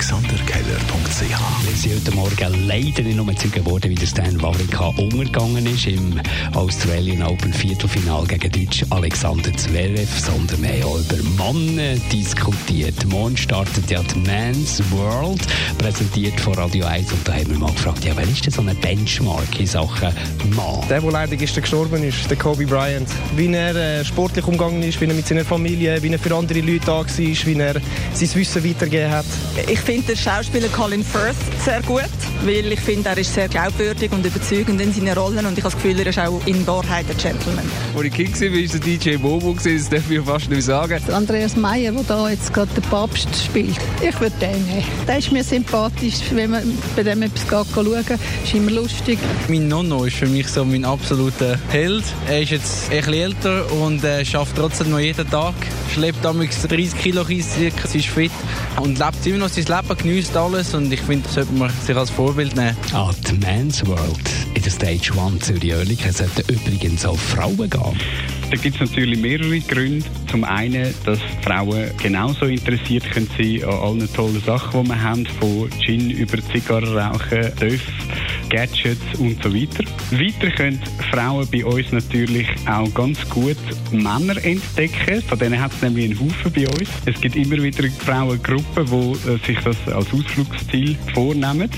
alexanderkeller.ch Wir sind heute Morgen leider nicht nur Zeugen geworden, wie der Stan Wawrinka umgegangen ist im Australian Open Viertelfinal gegen Deutsch Alexander Zverev, sondern wir haben auch über Männer diskutiert. Morgen startet ja die Men's World, präsentiert von Radio 1 und da haben wir mal gefragt, ja, wer ist denn so ein Benchmark in Sachen Mann? Der, der leider gestern gestorben ist, der Kobe Bryant. Wie er äh, sportlich umgegangen ist, wie er mit seiner Familie, wie er für andere Leute da war, wie er sein Wissen weitergegeben hat. Ich finde den Schauspieler Colin Firth sehr gut, weil ich finde, er ist sehr glaubwürdig und überzeugend in seinen Rollen und ich habe das Gefühl, er ist auch in Wahrheit ein Gentleman. Als ich Kind war, war der DJ Bobo, das darf ich fast nicht sagen. Andreas Meyer, der da jetzt gerade den Papst spielt, ich würde den nehmen. Der ist mir sympathisch, wenn man bei dem etwas schauen kann, ist immer lustig. Mein Nonno ist für mich so mein absoluter Held. Er ist jetzt etwas älter und äh, schafft trotzdem noch jeden Tag. Schleppt damals 30 Kilo circa, ist fit und lebt immer noch sein Leben, genießt alles und ich finde, das sollte man sich als Vorbild nehmen. Ah, die Men's World in der Stage 1 Zürich-Oerlikon sollte übrigens auch Frauen gehen. Da gibt es natürlich mehrere Gründe. Zum einen, dass Frauen genauso interessiert können sein an allen tollen Sachen, die wir haben, von Gin über Zigarrenrauchen, Töff, Gadgets und so weiter. Weiter können Frauen bei uns natürlich auch ganz gut Männer entdecken. Von denen hat es nämlich einen Haufen bei uns. Es gibt immer wieder Frauengruppen, die äh, sich das als Ausflugsziel vornehmen.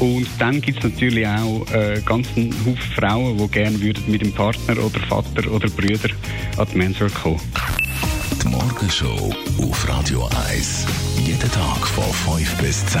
Und dann gibt es natürlich auch äh, ganz einen Haufen Frauen, die gerne würden mit dem Partner oder Vater oder Brüder an die Mensur kommen. Die Morgenshow auf Radio 1. Jeden Tag von 5 bis 10.